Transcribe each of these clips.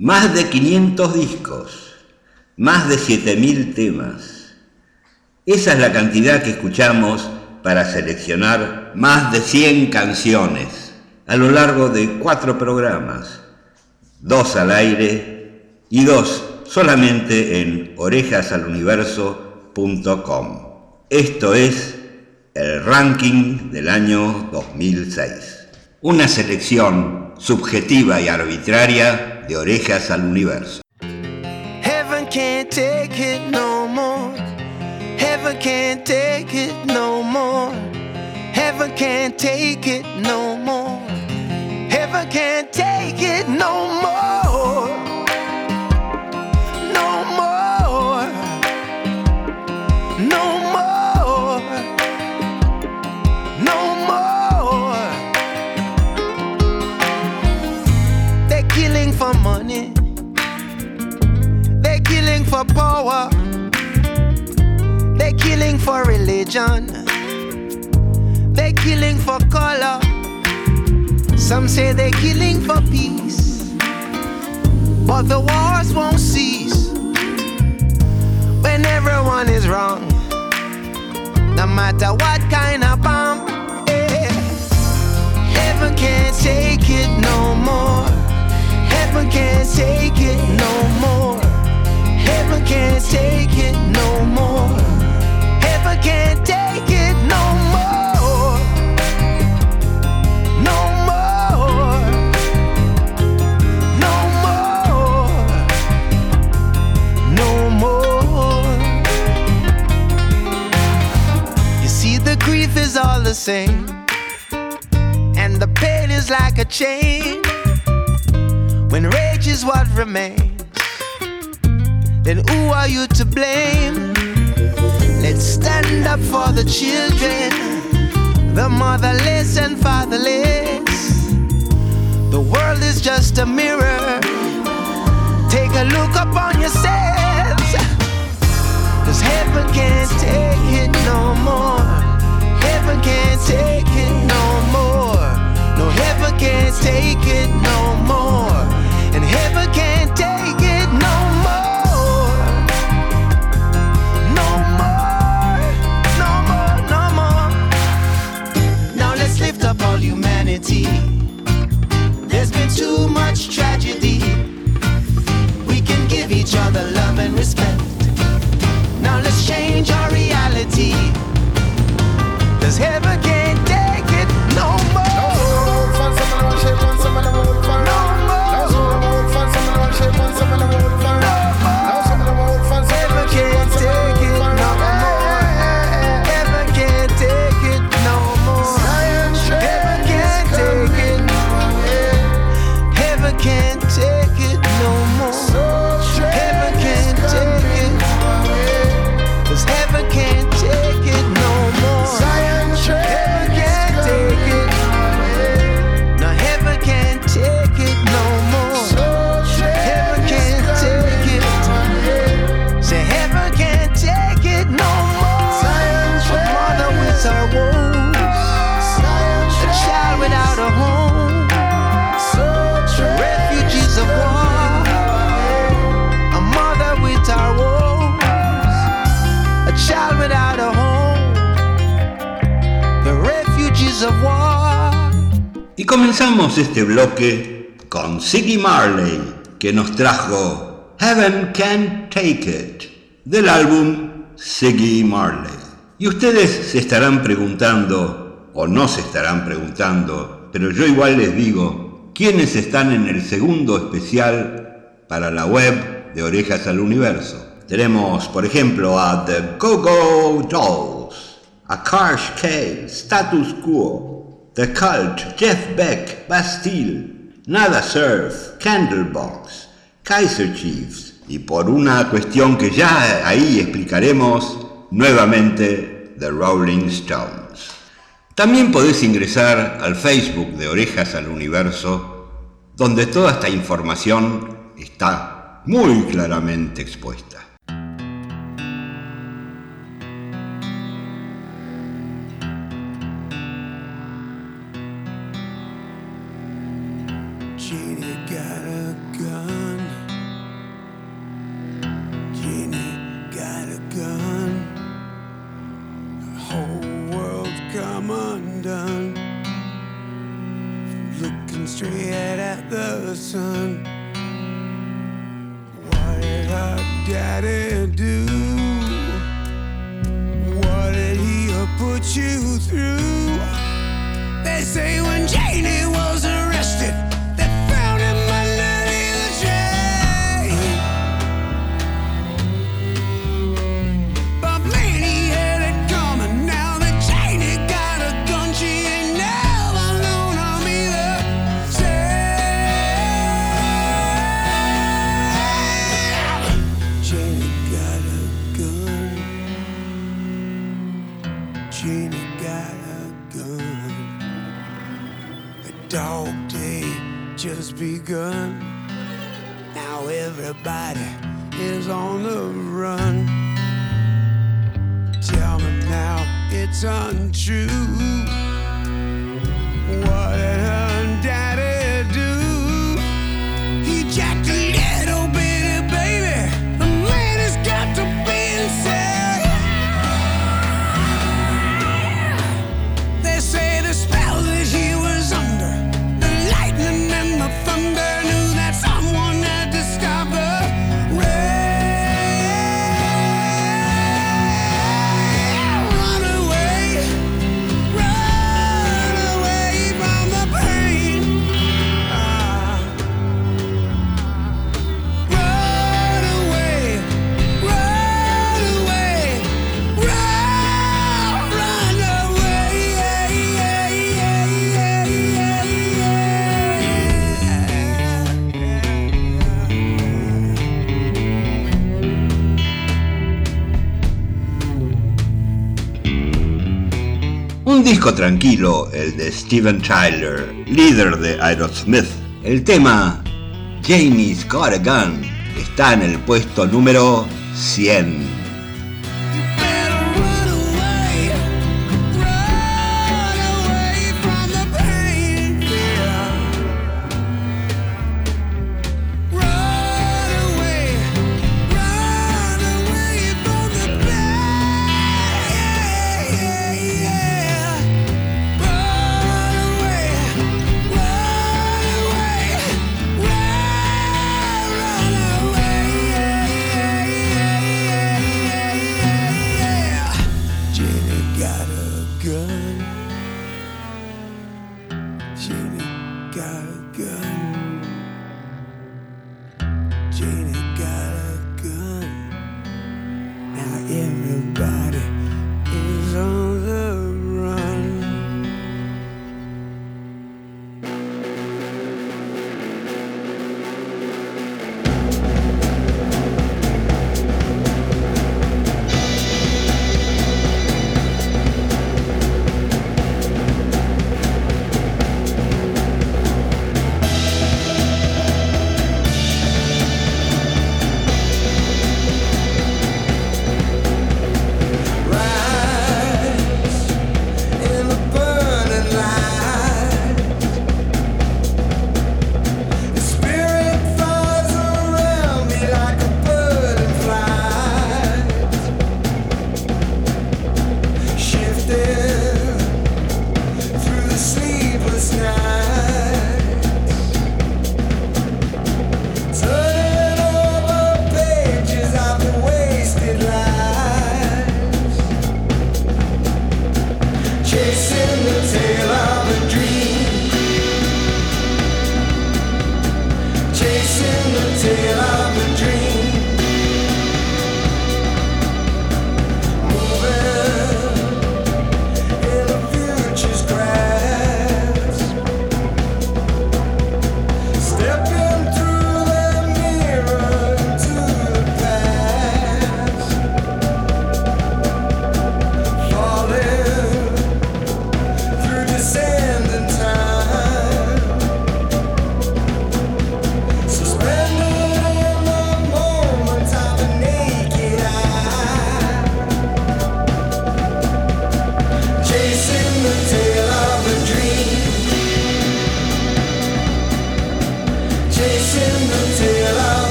Más de 500 discos, más de 7.000 temas. Esa es la cantidad que escuchamos para seleccionar más de 100 canciones a lo largo de cuatro programas, dos al aire y dos solamente en orejasaluniverso.com. Esto es el ranking del año 2006. Una selección subjetiva y arbitraria de orejas al universo. Heaven can't take it no more. Heaven can't take it no more. Heaven can't take it no more. Heaven can't take it no more. No more. No more. Religion. They're killing for color. Some say they're killing for peace. But the wars won't cease when everyone is wrong. No matter what kind of bomb. Heaven can't take it no more. Heaven can't take it no more. Heaven can't take it no more. Same, and the pain is like a chain. When rage is what remains, then who are you to blame? Let's stand up for the children, the motherless and fatherless. The world is just a mirror. Take a look upon yourselves. Cause heaven can't take it no more. Heaven can't take it no more. No, heaven can't take it no more. And heaven can't Heaven comenzamos este bloque con Siggy Marley, que nos trajo Heaven Can't Take It, del álbum Siggy Marley. Y ustedes se estarán preguntando, o no se estarán preguntando, pero yo igual les digo, ¿quiénes están en el segundo especial para la web de Orejas al Universo? Tenemos, por ejemplo, a The Go-Go Dolls, a Karsh K, Status Quo, The Cult, Jeff Beck, Bastille, Nada Surf, Candlebox, Kaiser Chiefs, y por una cuestión que ya ahí explicaremos, nuevamente The Rolling Stones. También podés ingresar al Facebook de Orejas al Universo, donde toda esta información está muy claramente expuesta. the sun. Why did our daddy do? Gina got a gun. The dog day just begun. Now everybody is on the run. Tell me now it's untrue. What tranquilo, el de Steven Tyler, líder de Aerosmith. El tema Jamie's Got a Gun está en el puesto número 100.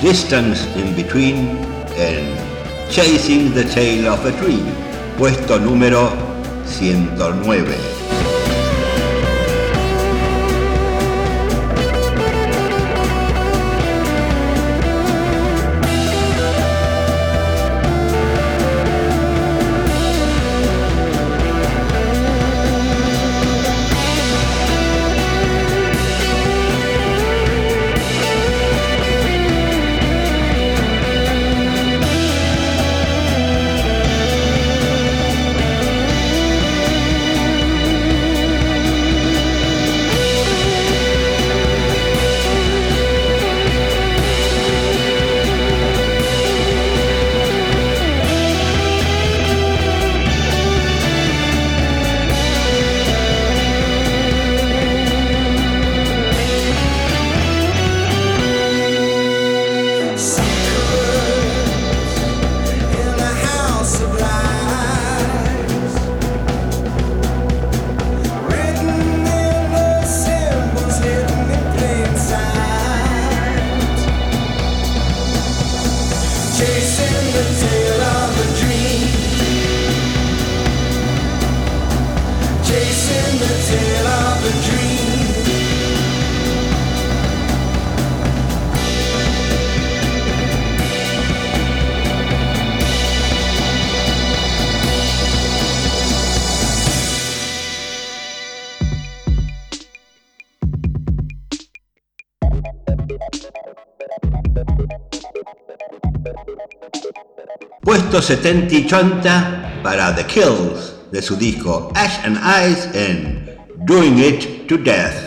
Distance in Between en Chasing the Tail of a Dream, puesto número 109. Puesto 70 y 80 para The Kills de su disco Ash and Ice en Doing It to Death.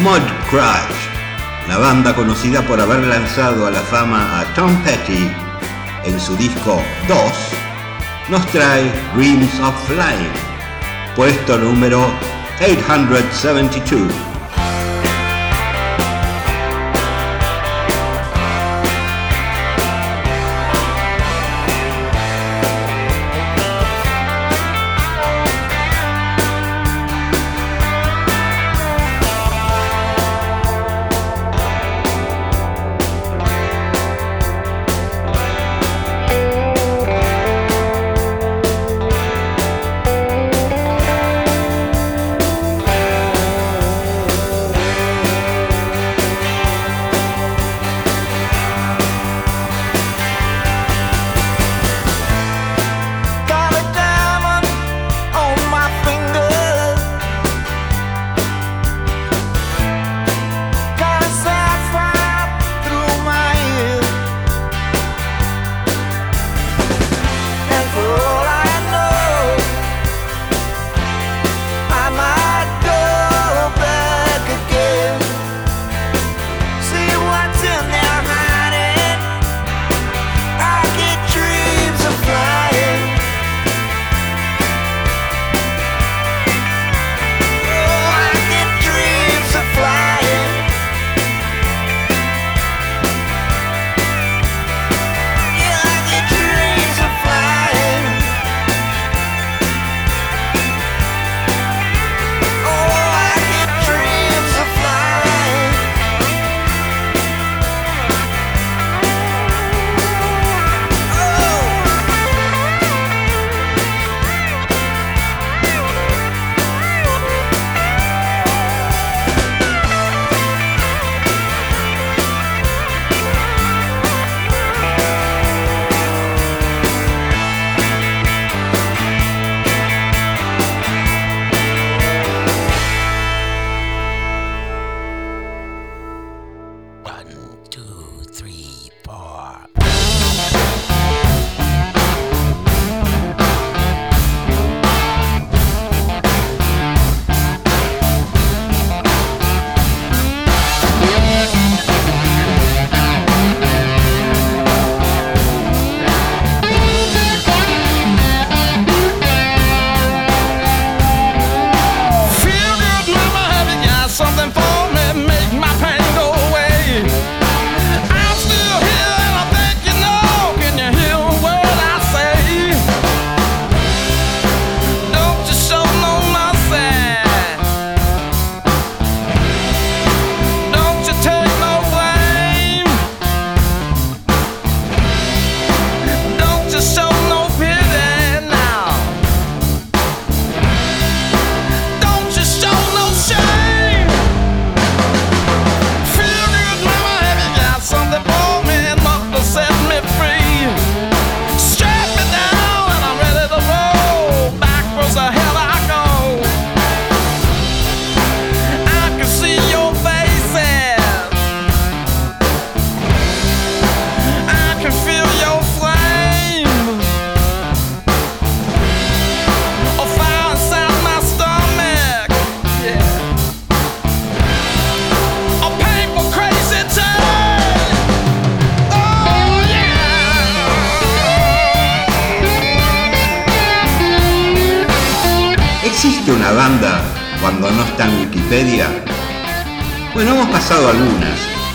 Mudcrutch, la banda conocida por haber lanzado a la fama a Tom Petty en su disco 2, nos trae Dreams of Flying, puesto número 872.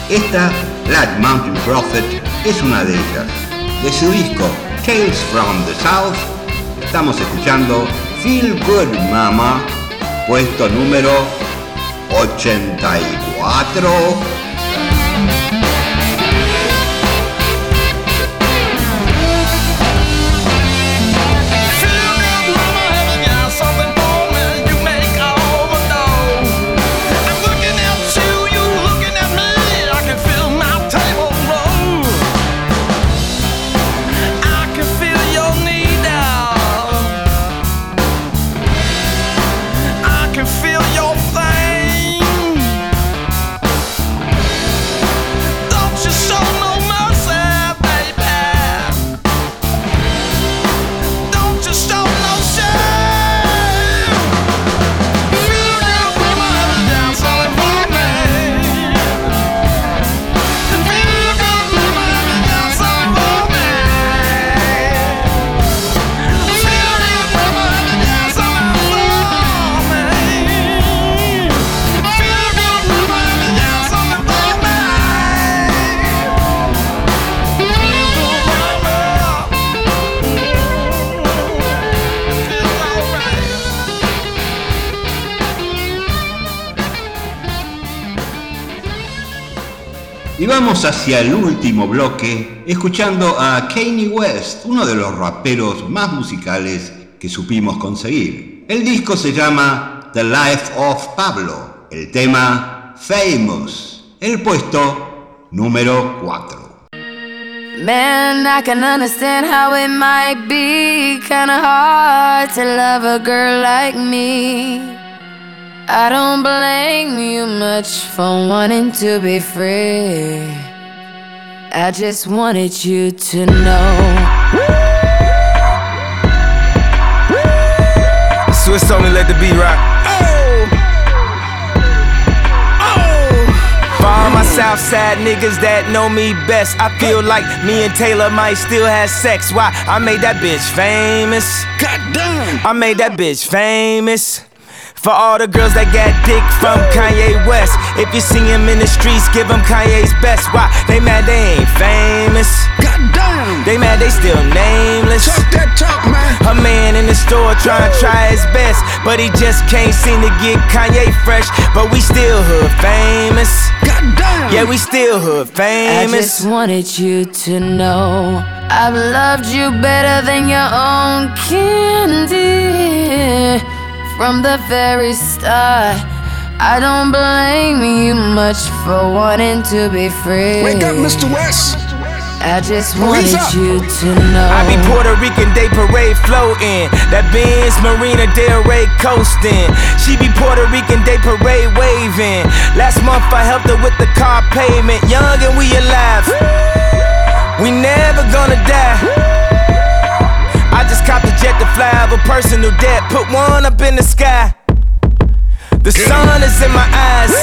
Esta, Black Mountain Prophet, es una de ellas. De su disco Tales from the South, estamos escuchando Feel Good Mama, puesto número 84. Hacia el último bloque escuchando a Kanye West, uno de los raperos más musicales que supimos conseguir. El disco se llama The Life of Pablo, el tema Famous, el puesto número 4. Man, I can understand how it might be kinda hard to love a girl like me. I don't blame you much for wanting to be free. I just wanted you to know. Swizz told me let the beat rock. Oh. Oh. For all my Southside niggas that know me best, I feel like me and Taylor might still have sex. Why? I made that bitch famous. God damn. I made that bitch famous. For all the girls that got dick from Kanye West. If you see him in the streets, give him Kanye's best. Why? They mad they ain't famous. God damn. They mad they still nameless. Talk that talk, man. A man in the store trying to try his best. But he just can't seem to get Kanye fresh. But we still hood famous. God damn. Yeah, we still hood famous. I just wanted you to know I've loved you better than your own candy from the very start. I don't blame you much for wanting to be free. Wake up, Mr. West. I just wanted you to know. I be Puerto Rican Day Parade floating. That Benz Marina Del Rey coasting. She be Puerto Rican Day Parade waving. Last month I helped her with the car payment. Young and we alive. We never gonna die. I just copped a jet to fly over personal debt. Put one up in the sky. The sun is in my eyes.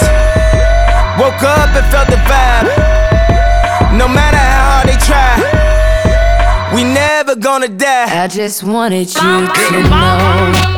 Woke up and felt the vibe. No matter how hard they try, we never gonna die. I just wanted you to know. to be. I just wanted you to know.